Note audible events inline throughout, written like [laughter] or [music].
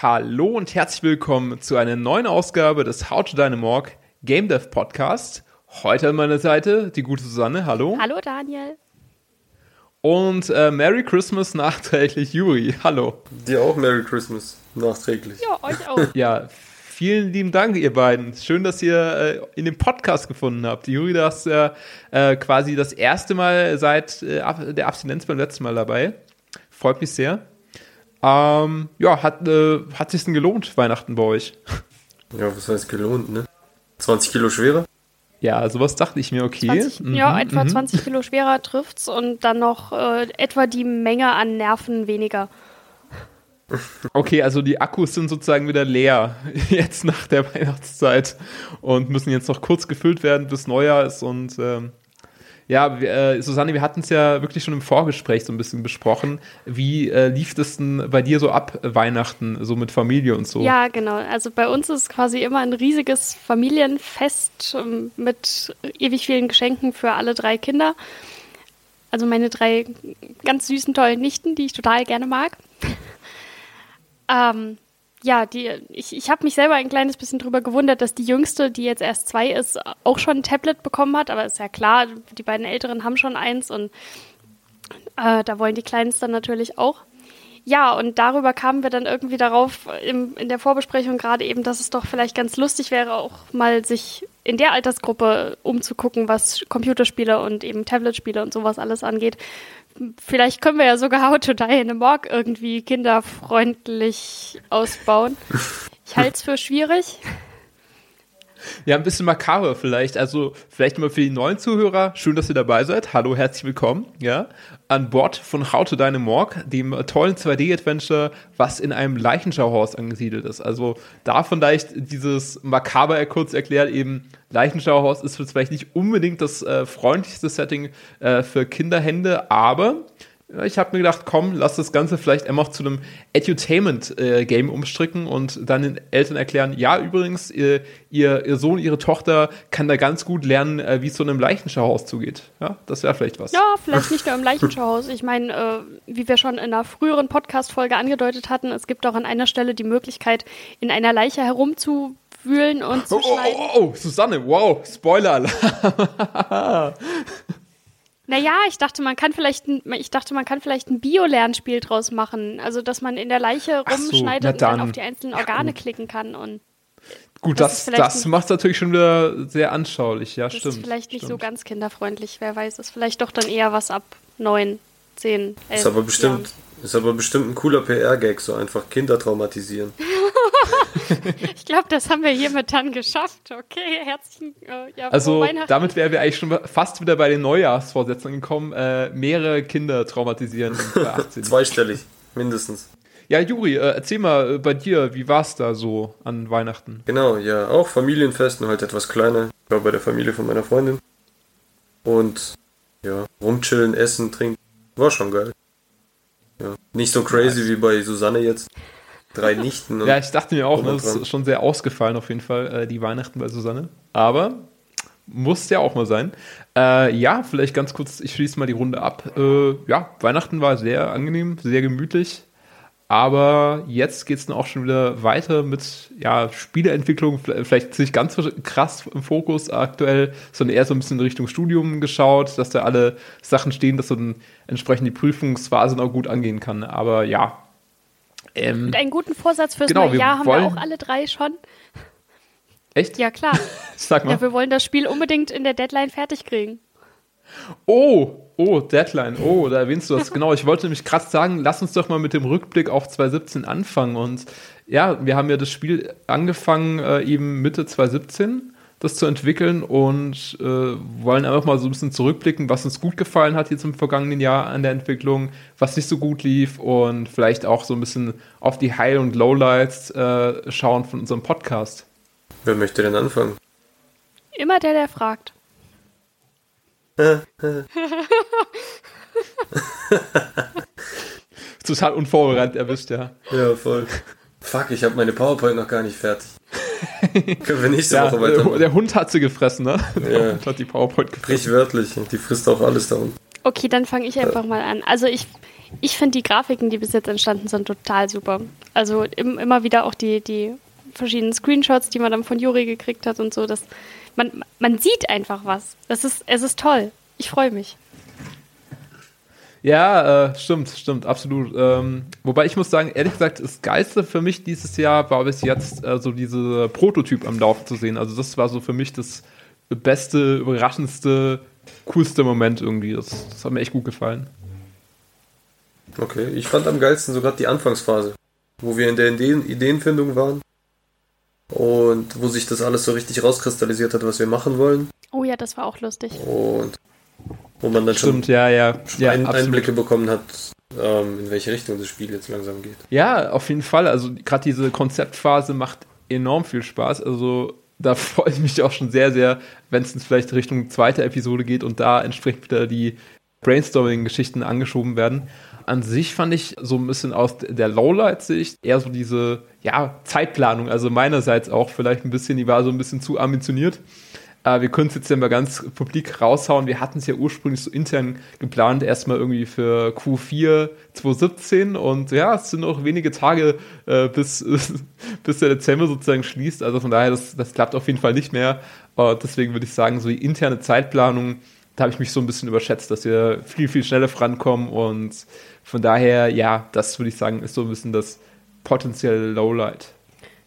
Hallo und herzlich willkommen zu einer neuen Ausgabe des How to Dynamorg Game Dev Podcast. Heute an meiner Seite die gute Susanne. Hallo. Hallo Daniel. Und äh, Merry Christmas nachträglich Juri. Hallo. Dir auch Merry Christmas nachträglich. Ja, euch auch. [laughs] ja, vielen lieben Dank, ihr beiden. Schön, dass ihr äh, in dem Podcast gefunden habt. Juri, du hast ja äh, quasi das erste Mal seit äh, der Abstinenz beim letzten Mal dabei. Freut mich sehr. Ähm, ja, hat, äh, hat sich denn gelohnt, Weihnachten bei euch? Ja, was heißt gelohnt, ne? 20 Kilo schwerer? Ja, sowas dachte ich mir, okay. 20, mhm, ja, etwa mhm. 20 Kilo schwerer trifft's und dann noch äh, etwa die Menge an Nerven weniger. Okay, also die Akkus sind sozusagen wieder leer [laughs] jetzt nach der Weihnachtszeit und müssen jetzt noch kurz gefüllt werden, bis Neujahr ist und ähm, ja, äh, Susanne, wir hatten es ja wirklich schon im Vorgespräch so ein bisschen besprochen. Wie äh, lief das denn bei dir so ab Weihnachten, so mit Familie und so? Ja, genau. Also bei uns ist quasi immer ein riesiges Familienfest ähm, mit ewig vielen Geschenken für alle drei Kinder. Also meine drei ganz süßen, tollen Nichten, die ich total gerne mag. [laughs] ähm, ja, die, ich, ich habe mich selber ein kleines bisschen drüber gewundert, dass die Jüngste, die jetzt erst zwei ist, auch schon ein Tablet bekommen hat. Aber ist ja klar, die beiden Älteren haben schon eins und äh, da wollen die Kleinsten natürlich auch. Ja, und darüber kamen wir dann irgendwie darauf im, in der Vorbesprechung gerade eben, dass es doch vielleicht ganz lustig wäre, auch mal sich in der Altersgruppe umzugucken, was Computerspiele und eben Tabletspiele und sowas alles angeht vielleicht können wir ja sogar How to Die in a Morg irgendwie kinderfreundlich ausbauen. Ich halte es für schwierig. Ja, ein bisschen makaber vielleicht. Also vielleicht mal für die neuen Zuhörer, schön, dass ihr dabei seid. Hallo, herzlich willkommen. Ja, an Bord von How to Dynamorg, dem tollen 2D-Adventure, was in einem Leichenschauhaus angesiedelt ist. Also da vielleicht dieses makaber kurz erklärt, eben Leichenschauhaus ist vielleicht nicht unbedingt das äh, freundlichste Setting äh, für Kinderhände, aber ich habe mir gedacht, komm, lass das Ganze vielleicht einfach zu einem Edutainment-Game äh, umstricken und dann den Eltern erklären, ja, übrigens, ihr, ihr, ihr, Sohn, ihre Tochter kann da ganz gut lernen, äh, wie es so in einem Leichenschauhaus zugeht. Ja, das wäre vielleicht was. Ja, vielleicht nicht nur im Leichenschauhaus. Ich meine, äh, wie wir schon in einer früheren Podcast-Folge angedeutet hatten, es gibt auch an einer Stelle die Möglichkeit, in einer Leiche herumzuwühlen und zu oh. Oh, oh, oh, Susanne, wow, Spoiler-Alarm. [laughs] Naja, ich dachte, man kann vielleicht ein, ich dachte, man kann vielleicht ein Bio-Lernspiel draus machen. Also, dass man in der Leiche rumschneidet so, und dann auf die einzelnen Organe ja, klicken kann und. Gut, das, das, das macht es natürlich schon wieder sehr anschaulich, ja, das stimmt. Ist vielleicht nicht stimmt. so ganz kinderfreundlich, wer weiß. Das ist vielleicht doch dann eher was ab neun, zehn, elf. Ist aber bestimmt, Jahren. ist aber bestimmt ein cooler PR-Gag, so einfach Kinder traumatisieren. [laughs] ich glaube, das haben wir hiermit dann geschafft. Okay, herzlichen äh, ja, Also damit wären wir eigentlich schon fast wieder bei den Neujahrsvorsätzen gekommen. Äh, mehrere Kinder traumatisieren. [laughs] Zweistellig, mindestens. Ja, Juri, äh, erzähl mal äh, bei dir, wie war es da so an Weihnachten? Genau, ja, auch Familienfest, nur halt etwas kleiner. Ich war bei der Familie von meiner Freundin. Und ja, rumchillen, essen, trinken. War schon geil. Ja. Nicht so crazy wie bei Susanne jetzt drei Nichten. ja, ich dachte mir auch, das ist schon sehr ausgefallen auf jeden Fall, äh, die Weihnachten bei Susanne. Aber muss ja auch mal sein. Äh, ja, vielleicht ganz kurz, ich schließe mal die Runde ab. Äh, ja, Weihnachten war sehr angenehm, sehr gemütlich. Aber jetzt geht es dann auch schon wieder weiter mit ja, Spieleentwicklung, vielleicht nicht ganz so krass im Fokus aktuell, sondern eher so ein bisschen in Richtung Studium geschaut, dass da alle Sachen stehen, dass dann entsprechend die Prüfungsphase noch gut angehen kann. Aber ja, ähm, Und einen guten Vorsatz fürs genau, neue Jahr haben wir auch alle drei schon. Echt? Ja, klar. [laughs] Sag mal. Ja, wir wollen das Spiel unbedingt in der Deadline fertig kriegen. Oh, oh, Deadline. Oh, da erwähnst du das. genau, ich wollte nämlich gerade sagen, lass uns doch mal mit dem Rückblick auf 2017 anfangen. Und ja, wir haben ja das Spiel angefangen äh, eben Mitte 2017 das zu entwickeln und äh, wollen einfach mal so ein bisschen zurückblicken, was uns gut gefallen hat jetzt im vergangenen Jahr an der Entwicklung, was nicht so gut lief und vielleicht auch so ein bisschen auf die High- und Lowlights äh, schauen von unserem Podcast. Wer möchte denn anfangen? Immer der, der fragt. [laughs] Total unvorbereitet erwischt, ja. Ja, voll. Fuck, ich habe meine PowerPoint noch gar nicht fertig. [laughs] Können wir nächste ja, Woche weiter. Der Hund hat sie gefressen, ne? Der ja. Hund hat die PowerPoint gefressen. Sprichwörtlich. Die frisst auch alles da unten. Okay, dann fange ich einfach mal an. Also ich, Ich finde die Grafiken, die bis jetzt entstanden sind, total super. Also im, immer wieder auch die, die verschiedenen Screenshots, die man dann von Juri gekriegt hat und so. Das, man, man sieht einfach was. Das ist, es ist toll. Ich freue mich. Ja, äh, stimmt, stimmt, absolut. Ähm, wobei ich muss sagen, ehrlich gesagt, das Geilste für mich dieses Jahr war bis jetzt äh, so diese Prototyp am Laufen zu sehen. Also das war so für mich das beste, überraschendste, coolste Moment irgendwie. Das, das hat mir echt gut gefallen. Okay, ich fand am geilsten sogar die Anfangsphase, wo wir in der Ideen Ideenfindung waren und wo sich das alles so richtig rauskristallisiert hat, was wir machen wollen. Oh ja, das war auch lustig. Und wo man dann Stimmt, schon, ja, ja. schon ja ein. Einblicke bekommen hat, ähm, in welche Richtung das Spiel jetzt langsam geht. Ja, auf jeden Fall. Also gerade diese Konzeptphase macht enorm viel Spaß. Also da [laughs] freue ich mich auch schon sehr, sehr, wenn es vielleicht Richtung zweite Episode geht und da entsprechend wieder die Brainstorming-Geschichten angeschoben werden. An sich fand ich so ein bisschen aus der Lowlight-Sicht eher so diese, ja, Zeitplanung, also meinerseits auch vielleicht ein bisschen, die war so ein bisschen zu ambitioniert. Äh, wir können es jetzt ja mal ganz publik raushauen. Wir hatten es ja ursprünglich so intern geplant, erstmal irgendwie für Q4 2017 und ja, es sind noch wenige Tage, äh, bis, [laughs] bis der Dezember sozusagen schließt. Also von daher, das, das klappt auf jeden Fall nicht mehr. Äh, deswegen würde ich sagen, so die interne Zeitplanung, da habe ich mich so ein bisschen überschätzt, dass wir viel, viel schneller vorankommen und von daher, ja, das würde ich sagen, ist so ein bisschen das potenzielle Lowlight.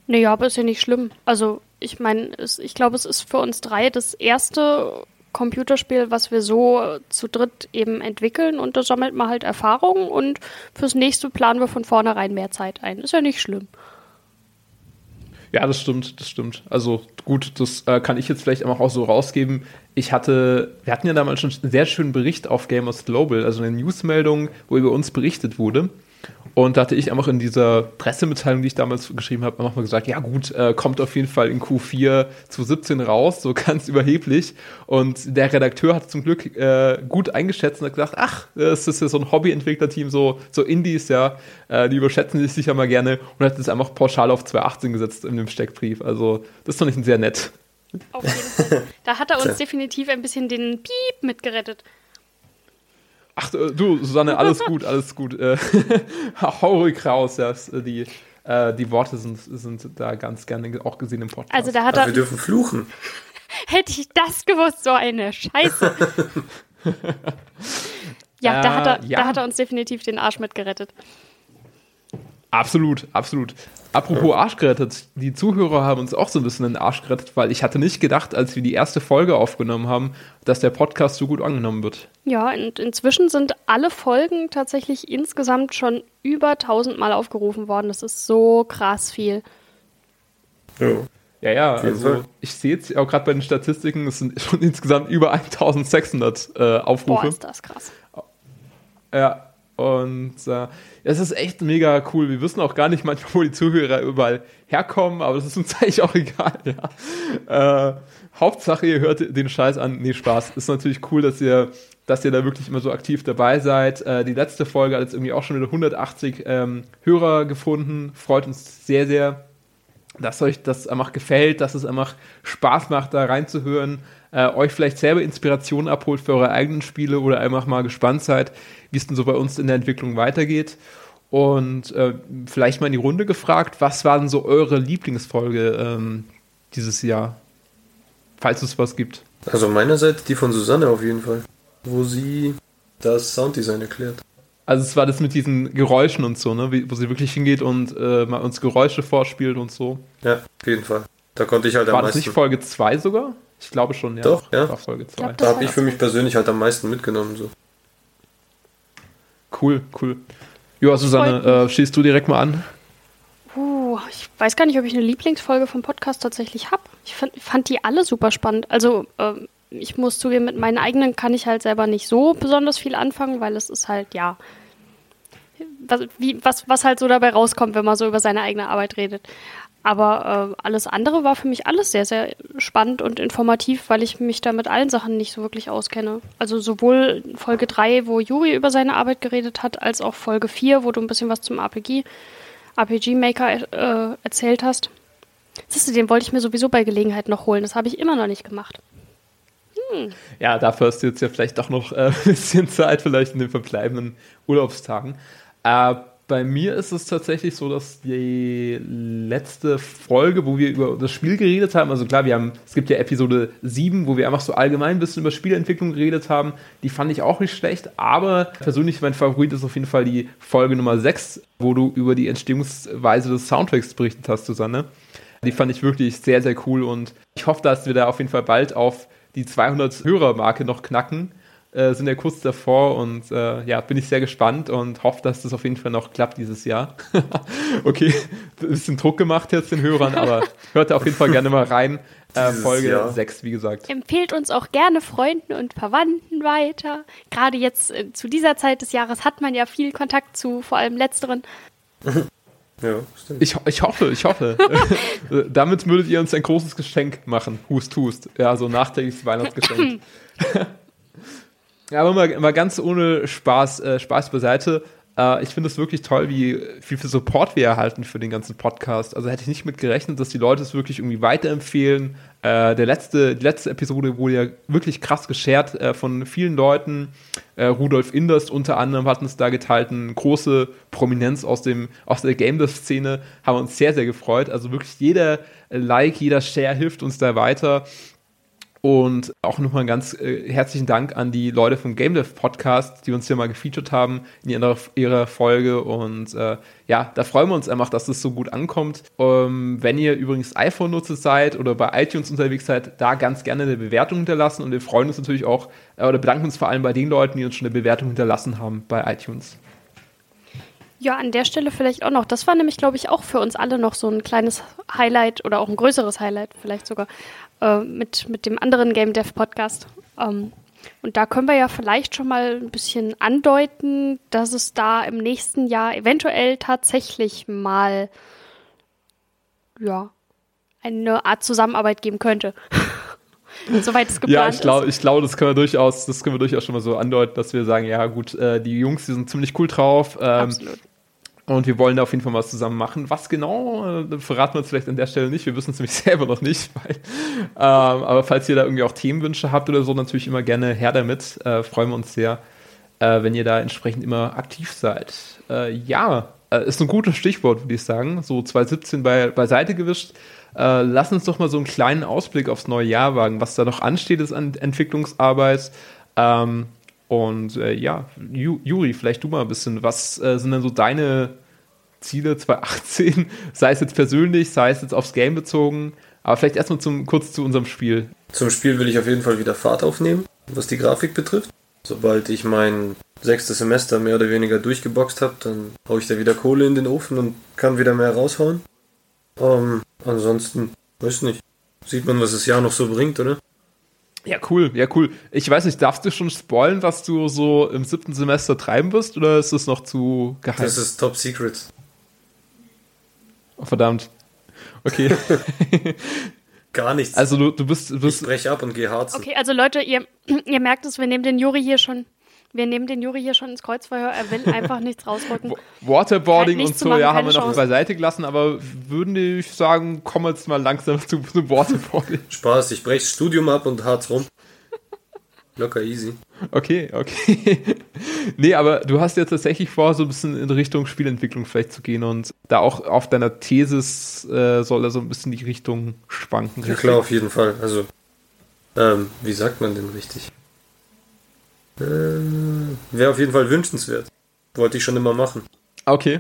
Naja, aber ist ja nicht schlimm. Also, ich meine, ich glaube, es ist für uns drei das erste Computerspiel, was wir so zu dritt eben entwickeln und da sammelt man halt Erfahrungen und fürs nächste planen wir von vornherein mehr Zeit ein. Ist ja nicht schlimm. Ja, das stimmt, das stimmt. Also gut, das äh, kann ich jetzt vielleicht auch so rausgeben. Ich hatte, wir hatten ja damals schon einen sehr schönen Bericht auf Gamers Global, also eine Newsmeldung, wo über uns berichtet wurde. Und da hatte ich einfach in dieser Pressemitteilung, die ich damals geschrieben habe, einfach mal gesagt, ja gut, äh, kommt auf jeden Fall in Q4 2017 raus, so [laughs] ganz überheblich. Und der Redakteur hat zum Glück äh, gut eingeschätzt und hat gesagt, ach, es ist ja so ein Hobbyentwicklerteam, so, so Indies, ja, äh, die überschätzen sich sicher mal gerne und hat es einfach pauschal auf 2018 gesetzt in dem Steckbrief. Also das fand ich sehr nett. Auf jeden Fall. Da hat er uns definitiv ein bisschen den Piep mitgerettet. Ach äh, du, Susanne, alles [laughs] gut, alles gut. Äh, [laughs] hau ruhig raus, ja. Die, äh, die Worte sind, sind da ganz gerne auch gesehen im Podcast. Also da hat Ach, er. wir dürfen fluchen. [laughs] Hätte ich das gewusst, so eine Scheiße. ja, da, hat er, ja. da hat er uns definitiv den Arsch mitgerettet. Absolut, absolut. Apropos Arsch gerettet, die Zuhörer haben uns auch so ein bisschen den Arsch gerettet, weil ich hatte nicht gedacht, als wir die erste Folge aufgenommen haben, dass der Podcast so gut angenommen wird. Ja, und inzwischen sind alle Folgen tatsächlich insgesamt schon über 1000 Mal aufgerufen worden. Das ist so krass viel. Ja. Ja, ja, also ich sehe jetzt auch gerade bei den Statistiken, es sind [laughs] schon insgesamt über 1600 äh, Boah, Aufrufe. ist das krass. Ja, und äh, es ist echt mega cool. Wir wissen auch gar nicht manchmal, wo die Zuhörer überall herkommen, aber das ist uns [laughs] eigentlich auch egal. Ja. Äh, Hauptsache, ihr hört den Scheiß an. Nee, Spaß. Ist natürlich cool, dass ihr, dass ihr da wirklich immer so aktiv dabei seid. Äh, die letzte Folge hat jetzt irgendwie auch schon wieder 180 ähm, Hörer gefunden. Freut uns sehr, sehr dass euch das einfach gefällt, dass es einfach Spaß macht, da reinzuhören, äh, euch vielleicht selber Inspiration abholt für eure eigenen Spiele oder einfach mal gespannt seid, wie es denn so bei uns in der Entwicklung weitergeht. Und äh, vielleicht mal in die Runde gefragt, was war denn so eure Lieblingsfolge ähm, dieses Jahr? Falls es was gibt. Also meinerseits die von Susanne auf jeden Fall, wo sie das Sounddesign erklärt. Also es war das mit diesen Geräuschen und so, ne? Wie, wo sie wirklich hingeht und äh, mal uns Geräusche vorspielt und so. Ja, auf jeden Fall. Da konnte ich halt am War das meisten. nicht Folge 2 sogar? Ich glaube schon, ja. Doch, ja. War Folge 2. glaub, da habe ich für mich persönlich halt am meisten mitgenommen. So. Cool, cool. Ja, Susanne, äh, schießt du direkt mal an? Uh, ich weiß gar nicht, ob ich eine Lieblingsfolge vom Podcast tatsächlich habe. Ich fand, fand die alle super spannend. Also, ähm, ich muss zugeben, mit meinen eigenen kann ich halt selber nicht so besonders viel anfangen, weil es ist halt, ja, was, wie, was, was halt so dabei rauskommt, wenn man so über seine eigene Arbeit redet. Aber äh, alles andere war für mich alles sehr, sehr spannend und informativ, weil ich mich da mit allen Sachen nicht so wirklich auskenne. Also sowohl Folge 3, wo Juri über seine Arbeit geredet hat, als auch Folge 4, wo du ein bisschen was zum RPG, RPG Maker äh, erzählt hast. Siehst du, den wollte ich mir sowieso bei Gelegenheit noch holen. Das habe ich immer noch nicht gemacht. Ja, dafür hast du jetzt ja vielleicht doch noch äh, [laughs] ein bisschen Zeit, vielleicht in den verbleibenden Urlaubstagen. Äh, bei mir ist es tatsächlich so, dass die letzte Folge, wo wir über das Spiel geredet haben, also klar, wir haben, es gibt ja Episode 7, wo wir einfach so allgemein ein bisschen über Spielentwicklung geredet haben, die fand ich auch nicht schlecht, aber persönlich mein Favorit ist auf jeden Fall die Folge Nummer 6, wo du über die Entstehungsweise des Soundtracks berichtet hast, Susanne. Die fand ich wirklich sehr, sehr cool und ich hoffe, dass wir da auf jeden Fall bald auf die 200 Hörer-Marke noch knacken äh, sind ja kurz davor und äh, ja, bin ich sehr gespannt und hoffe, dass das auf jeden Fall noch klappt dieses Jahr. [laughs] okay, ein bisschen Druck gemacht jetzt den Hörern, aber [laughs] hört da auf jeden Fall gerne mal rein. Äh, Folge Jahr. 6, wie gesagt. Empfehlt uns auch gerne Freunden und Verwandten weiter. Gerade jetzt äh, zu dieser Zeit des Jahres hat man ja viel Kontakt zu vor allem letzteren. [laughs] Ja, stimmt. Ich, ich hoffe, ich hoffe. [laughs] [laughs] Damit würdet ihr uns ein großes Geschenk machen. Hust, hust. Ja, so nachträgliches Weihnachtsgeschenk. [laughs] Ja, aber mal, mal ganz ohne Spaß, äh, Spaß beiseite. Äh, ich finde es wirklich toll, wie viel Support wir erhalten für den ganzen Podcast. Also hätte ich nicht mit gerechnet, dass die Leute es wirklich irgendwie weiterempfehlen. Äh, der letzte, die letzte Episode wurde ja wirklich krass geshared äh, von vielen Leuten. Äh, Rudolf Inders unter anderem hat uns da geteilt, eine große Prominenz aus, dem, aus der Game Dev-Szene. Haben uns sehr, sehr gefreut. Also wirklich jeder Like, jeder Share hilft uns da weiter. Und auch nochmal ganz äh, herzlichen Dank an die Leute vom Game Dev Podcast, die uns hier mal gefeatured haben in ihrer, ihrer Folge. Und äh, ja, da freuen wir uns einfach, dass das so gut ankommt. Ähm, wenn ihr übrigens iPhone-Nutzer seid oder bei iTunes unterwegs seid, da ganz gerne eine Bewertung hinterlassen. Und wir freuen uns natürlich auch äh, oder bedanken uns vor allem bei den Leuten, die uns schon eine Bewertung hinterlassen haben bei iTunes. Ja, an der Stelle vielleicht auch noch. Das war nämlich, glaube ich, auch für uns alle noch so ein kleines Highlight oder auch ein größeres Highlight vielleicht sogar äh, mit, mit dem anderen Game Dev Podcast. Ähm, und da können wir ja vielleicht schon mal ein bisschen andeuten, dass es da im nächsten Jahr eventuell tatsächlich mal ja, eine Art Zusammenarbeit geben könnte. [laughs] Soweit es geplant ja, ich glaube, ich glaube, das können wir durchaus, das können wir durchaus schon mal so andeuten, dass wir sagen, ja gut, äh, die Jungs, die sind ziemlich cool drauf. Ähm, Absolut. Und wir wollen da auf jeden Fall was zusammen machen. Was genau, äh, verraten wir uns vielleicht an der Stelle nicht. Wir wissen es nämlich [laughs] selber noch nicht. Weil, ähm, aber falls ihr da irgendwie auch Themenwünsche habt oder so, natürlich immer gerne her damit. Äh, freuen wir uns sehr, äh, wenn ihr da entsprechend immer aktiv seid. Äh, ja, äh, ist ein gutes Stichwort, würde ich sagen. So 2017 bei, beiseite gewischt. Äh, lass uns doch mal so einen kleinen Ausblick aufs neue Jahr wagen, was da noch ansteht ist an Entwicklungsarbeit. Ähm, und äh, ja, Juri, vielleicht du mal ein bisschen, was äh, sind denn so deine Ziele 2018, [laughs] sei es jetzt persönlich, sei es jetzt aufs Game bezogen, aber vielleicht erstmal zum, kurz zu unserem Spiel. Zum Spiel will ich auf jeden Fall wieder Fahrt aufnehmen, was die Grafik betrifft. Sobald ich mein sechstes Semester mehr oder weniger durchgeboxt habe, dann haue ich da wieder Kohle in den Ofen und kann wieder mehr raushauen. Ähm, ansonsten, weiß nicht. Sieht man, was das Jahr noch so bringt, oder? Ja, cool, ja, cool. Ich weiß nicht, darfst du schon spoilen, was du so im siebten Semester treiben wirst, oder ist das noch zu geheim? Das ist top secret. Oh, verdammt. Okay. [laughs] Gar nichts. Also du, du bist, du bist. Ich brech ab und geh hart. Okay, also Leute, ihr, [clears throat] ihr merkt es, wir nehmen den Juri hier schon wir nehmen den Juri hier schon ins Kreuzverhör. Er will einfach [laughs] nichts rausrücken. Waterboarding und so, machen, ja, haben wir noch Chance. beiseite gelassen, aber würden ich sagen, komm jetzt mal langsam zu, zu Waterboarding. Spaß, ich breche das Studium ab und hart's rum. Locker easy. Okay, okay. [laughs] nee, aber du hast jetzt tatsächlich vor, so ein bisschen in Richtung Spielentwicklung vielleicht zu gehen und da auch auf deiner Thesis äh, soll er so ein bisschen die Richtung schwanken. Ja, klar, auf jeden Fall. Also, ähm, wie sagt man denn richtig? Äh, Wäre auf jeden Fall wünschenswert. Wollte ich schon immer machen. Okay.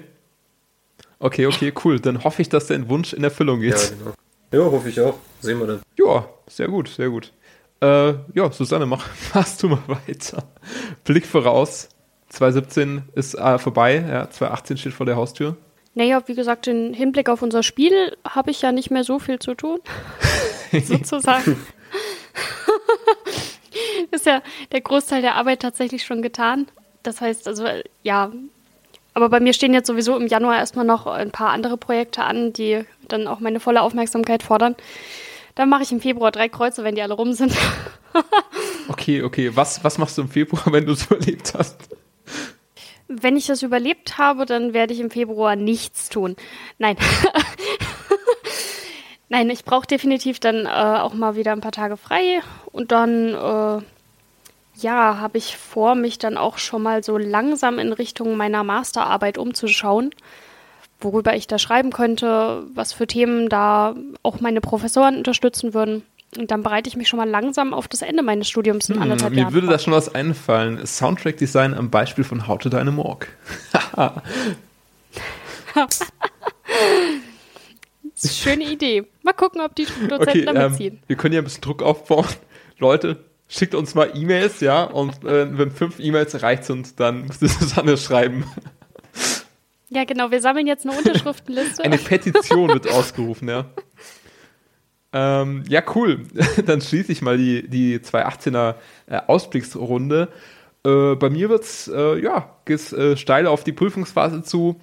Okay, okay, cool. Dann hoffe ich, dass dein Wunsch in Erfüllung geht. Ja, genau. Ja, hoffe ich auch. Sehen wir dann. Ja, sehr gut, sehr gut. Äh, ja, Susanne, mach, [laughs] machst du mal weiter. Blick voraus. 2017 ist äh, vorbei, ja, 2018 steht vor der Haustür. Naja, wie gesagt, im Hinblick auf unser Spiel habe ich ja nicht mehr so viel zu tun. [laughs] sozusagen. Ist ja der Großteil der Arbeit tatsächlich schon getan. Das heißt, also ja, aber bei mir stehen jetzt sowieso im Januar erstmal noch ein paar andere Projekte an, die dann auch meine volle Aufmerksamkeit fordern. Dann mache ich im Februar drei Kreuze, wenn die alle rum sind. [laughs] okay, okay. Was, was machst du im Februar, wenn du es [laughs] überlebt hast? Wenn ich das überlebt habe, dann werde ich im Februar nichts tun. Nein. [laughs] Nein, ich brauche definitiv dann äh, auch mal wieder ein paar Tage frei und dann, äh, ja, habe ich vor, mich dann auch schon mal so langsam in Richtung meiner Masterarbeit umzuschauen, worüber ich da schreiben könnte, was für Themen da auch meine Professoren unterstützen würden. Und dann bereite ich mich schon mal langsam auf das Ende meines Studiums in Hm, anderthalb mir Jahren. würde vor. da schon was einfallen. Soundtrack-Design am Beispiel von How to ist [laughs] eine schöne Idee. Mal gucken, ob die Dozenten Okay, damit ähm, ziehen. wir können ja ein bisschen Druck aufbauen. Leute, schickt uns mal E-Mails, ja, und äh, wenn fünf E-Mails erreicht sind, dann [laughs] müsst ihr Susanne schreiben. Ja, genau. Wir sammeln jetzt eine Unterschriftenliste. Eine Petition wird ausgerufen, ja. Ähm, ja, cool. [laughs] Dann schließe ich mal die, die 218er äh, Ausblicksrunde. Äh, bei mir wird's, äh, ja, geht's äh, steil auf die Prüfungsphase zu.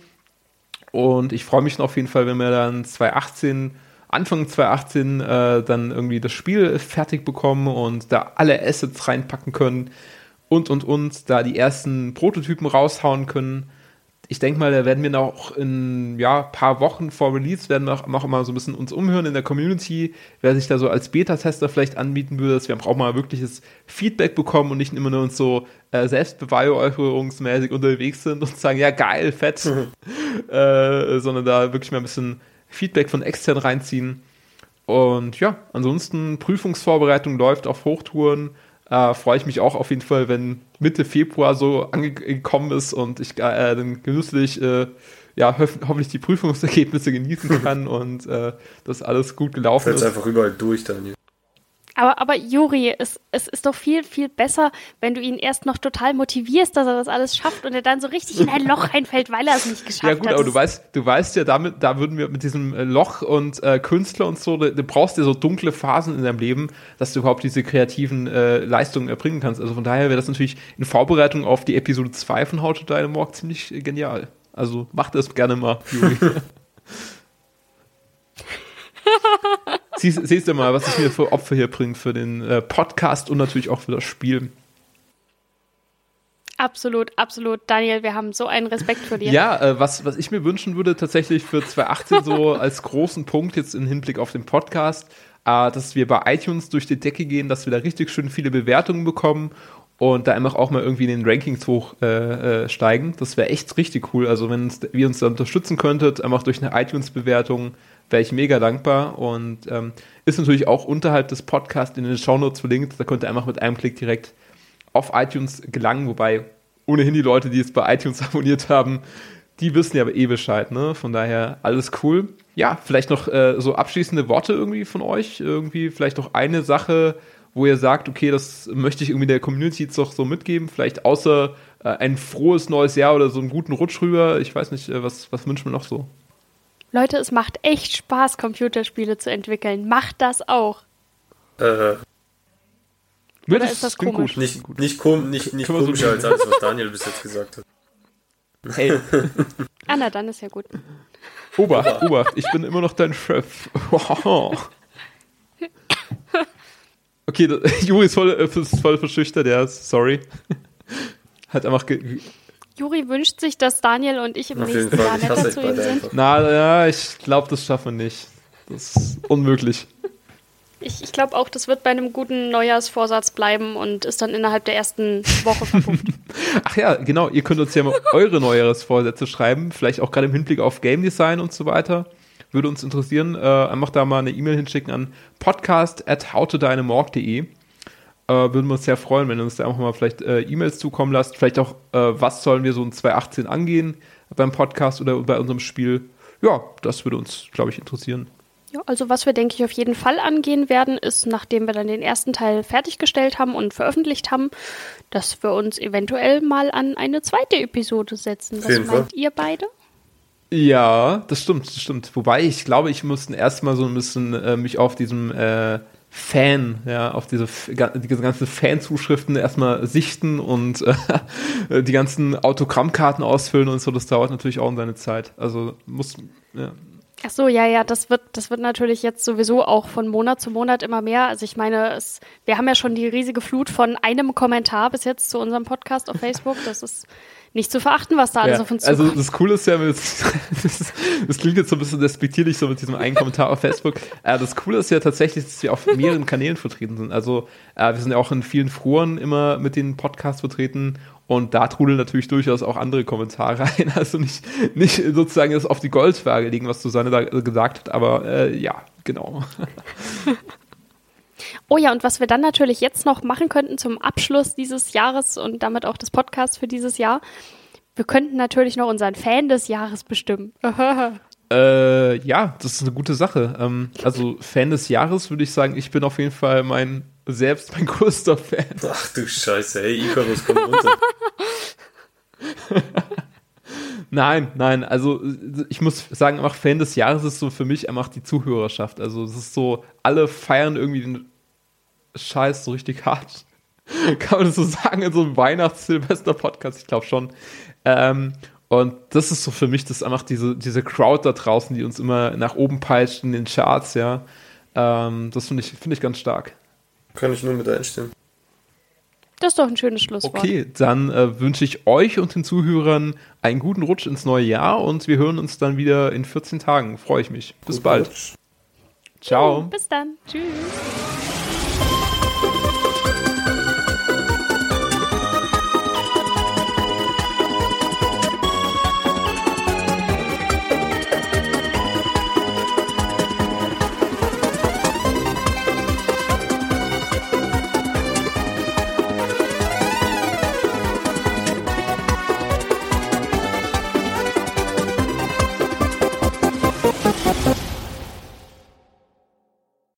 Und ich freue mich noch auf jeden Fall, wenn wir dann 2018, Anfang 2018, äh, dann irgendwie das Spiel fertig bekommen und da alle Assets reinpacken können und, und, und, da die ersten Prototypen raushauen können. Ich denke mal, da werden wir noch in ja, paar Wochen vor Release werden wir auch, auch immer so ein bisschen uns umhören in der Community, wer sich da so als Beta-Tester vielleicht anbieten würde, dass wir auch mal wirkliches Feedback bekommen und nicht immer nur uns so äh, selbstbeweihräucherungsmäßig unterwegs sind und sagen, ja geil, fett, [laughs] äh, sondern da wirklich mal ein bisschen Feedback von extern reinziehen. Und ja, ansonsten Prüfungsvorbereitung läuft auf Hochtouren. Äh, Freue ich mich auch auf jeden Fall, wenn Mitte Februar so angekommen ist und ich äh, dann genüsslich äh, ja, hoff hoffentlich die Prüfungsergebnisse genießen kann [laughs] und äh, das alles gut gelaufen Fällt's ist. einfach überall durch, Daniel. Aber, aber Juri, es, es ist doch viel, viel besser, wenn du ihn erst noch total motivierst, dass er das alles schafft und er dann so richtig in ein Loch reinfällt, weil er es nicht geschafft Ja gut, hat. aber du weißt, du weißt ja, damit, da würden wir mit diesem äh, Loch und äh, Künstler und so, du, du brauchst ja so dunkle Phasen in deinem Leben, dass du überhaupt diese kreativen äh, Leistungen erbringen kannst. Also von daher wäre das natürlich in Vorbereitung auf die Episode 2 von How to Dynamorg ziemlich äh, genial. Also mach das gerne mal, Juri. [laughs] siehst, siehst du mal, was es mir für Opfer hier bringt für den äh, Podcast und natürlich auch für das Spiel. Absolut, absolut. Daniel, wir haben so einen Respekt vor dir. Ja, äh, was, was ich mir wünschen würde, tatsächlich für 2018 so [laughs] als großen Punkt jetzt im Hinblick auf den Podcast, äh, dass wir bei iTunes durch die Decke gehen, dass wir da richtig schön viele Bewertungen bekommen und da einfach auch mal irgendwie in den Rankings hochsteigen. Äh, äh, steigen. das wäre echt richtig cool. Also wenn ihr uns da unterstützen könntet, einfach durch eine iTunes-Bewertung, wäre ich mega dankbar. Und ähm, ist natürlich auch unterhalb des Podcasts in den Shownotes verlinkt. Da könnt ihr einfach mit einem Klick direkt auf iTunes gelangen, wobei ohnehin die Leute, die es bei iTunes [laughs] abonniert haben, die wissen ja aber eh Bescheid, ne? Von daher alles cool. Ja, vielleicht noch äh, so abschließende Worte irgendwie von euch. Irgendwie vielleicht noch eine Sache, wo ihr sagt, okay, das möchte ich irgendwie der Community jetzt doch so mitgeben. Vielleicht außer äh, ein frohes neues Jahr oder so einen guten Rutsch rüber. Ich weiß nicht, äh, was, was wünscht man noch so? Leute, es macht echt Spaß, Computerspiele zu entwickeln. Macht das auch. Äh, Ja, Oder ist das komisch? Gut. nicht, nicht, kom nicht, nicht komischer als alles, was Daniel bis jetzt gesagt hat. Hey, [laughs] Ah, na, dann ist ja gut. Obacht, Obacht, ich bin immer noch dein Chef. [laughs] Okay, das, [laughs] Juri ist voll, äh, ist voll verschüchtert, ist sorry. Hat einfach ge- Juri wünscht sich, dass Daniel und ich im Auf nächsten Jahr netter zu ihm sind. Na, ja, ich glaube, das schaffen wir nicht. Das ist unmöglich. Ich, ich glaube auch, das wird bei einem guten Neujahrsvorsatz bleiben und ist dann innerhalb der ersten Woche verpufft. [laughs] Ach ja, genau, ihr könnt uns ja mal eure Neujahresvorsätze schreiben, vielleicht auch gerade im Hinblick auf Game Design und so weiter. Würde uns interessieren. Äh, einfach da mal eine E-Mail hinschicken an podcast at howtodynamorg.de. Äh, würden wir uns sehr freuen, wenn ihr uns da einfach mal vielleicht äh, E-Mails zukommen lasst. Vielleicht auch, äh, was sollen wir so in 2018 angehen beim Podcast oder bei unserem Spiel. Ja, das würde uns, glaube ich, interessieren. Ja, also was wir, denke ich, auf jeden Fall angehen werden, ist, nachdem wir dann den ersten Teil fertiggestellt haben und veröffentlicht haben, dass wir uns eventuell mal an eine zweite Episode setzen. Was meint ihr beide? Ja, das stimmt, das stimmt. Wobei ich glaube, ich musste erstmal so ein bisschen äh, mich auf diesem äh, Fan, ja, auf diese, diese ganzen Fanzuschriften erstmal sichten und äh, [laughs] die ganzen Autogrammkarten ausfüllen und so. Das dauert natürlich auch seine Zeit. Also muss, ja. Ach so, ja, ja, das wird, das wird natürlich jetzt sowieso auch von Monat zu Monat immer mehr. Also ich meine, es, wir haben ja schon die riesige Flut von einem Kommentar bis jetzt zu unserem Podcast auf Facebook. Das ist nicht zu verachten, was da alles Ja, auf uns also das Coole ist ja, mit, das, [laughs] das klingt jetzt so ein bisschen despektierlich, so mit diesem einen Kommentar auf Facebook. Äh, das Coole ist ja tatsächlich, dass wir auf mehreren Kanälen vertreten sind. Also äh, wir sind ja auch in vielen Foren immer mit den Podcasts vertreten und da trudeln natürlich durchaus auch andere Kommentare [laughs] ein. Also nicht, nicht sozusagen das auf die Goldwaage legen, was Susanne da gesagt hat, aber äh, ja, genau. [laughs] Oh ja, und was wir dann natürlich jetzt noch machen könnten zum Abschluss dieses Jahres und damit auch des Podcasts für dieses Jahr, wir könnten natürlich noch unseren Fan des Jahres bestimmen. [laughs] Äh, ja, das ist eine gute Sache. Ähm, also Fan des Jahres würde ich sagen, ich bin auf jeden Fall mein selbst mein [laughs] größter Fan. Ach du Scheiße, hey, Icarus, komm runter. [laughs] Nein, nein, also ich muss sagen, einfach Fan des Jahres ist so für mich einfach die Zuhörerschaft. Also es ist so, alle feiern irgendwie den Scheiß so richtig hart. [laughs] Kann man das so sagen in so einem Weihnachts-Silvester-Podcast? Ich glaube schon. Ähm, und das ist so für mich das einfach diese, diese Crowd da draußen, die uns immer nach oben peitscht in den Charts, ja. Ähm, das finde ich, finde ich ganz stark. Kann ich nur mit einstimmen. Das ist doch ein schönes Schlusswort. Okay, dann äh, wünsche ich euch und den Zuhörern einen guten Rutsch ins neue Jahr und wir hören uns dann wieder in 14 Tagen. Freue ich mich. Bis Guten bald. Rutsch. Ciao. Bis dann. Tschüss.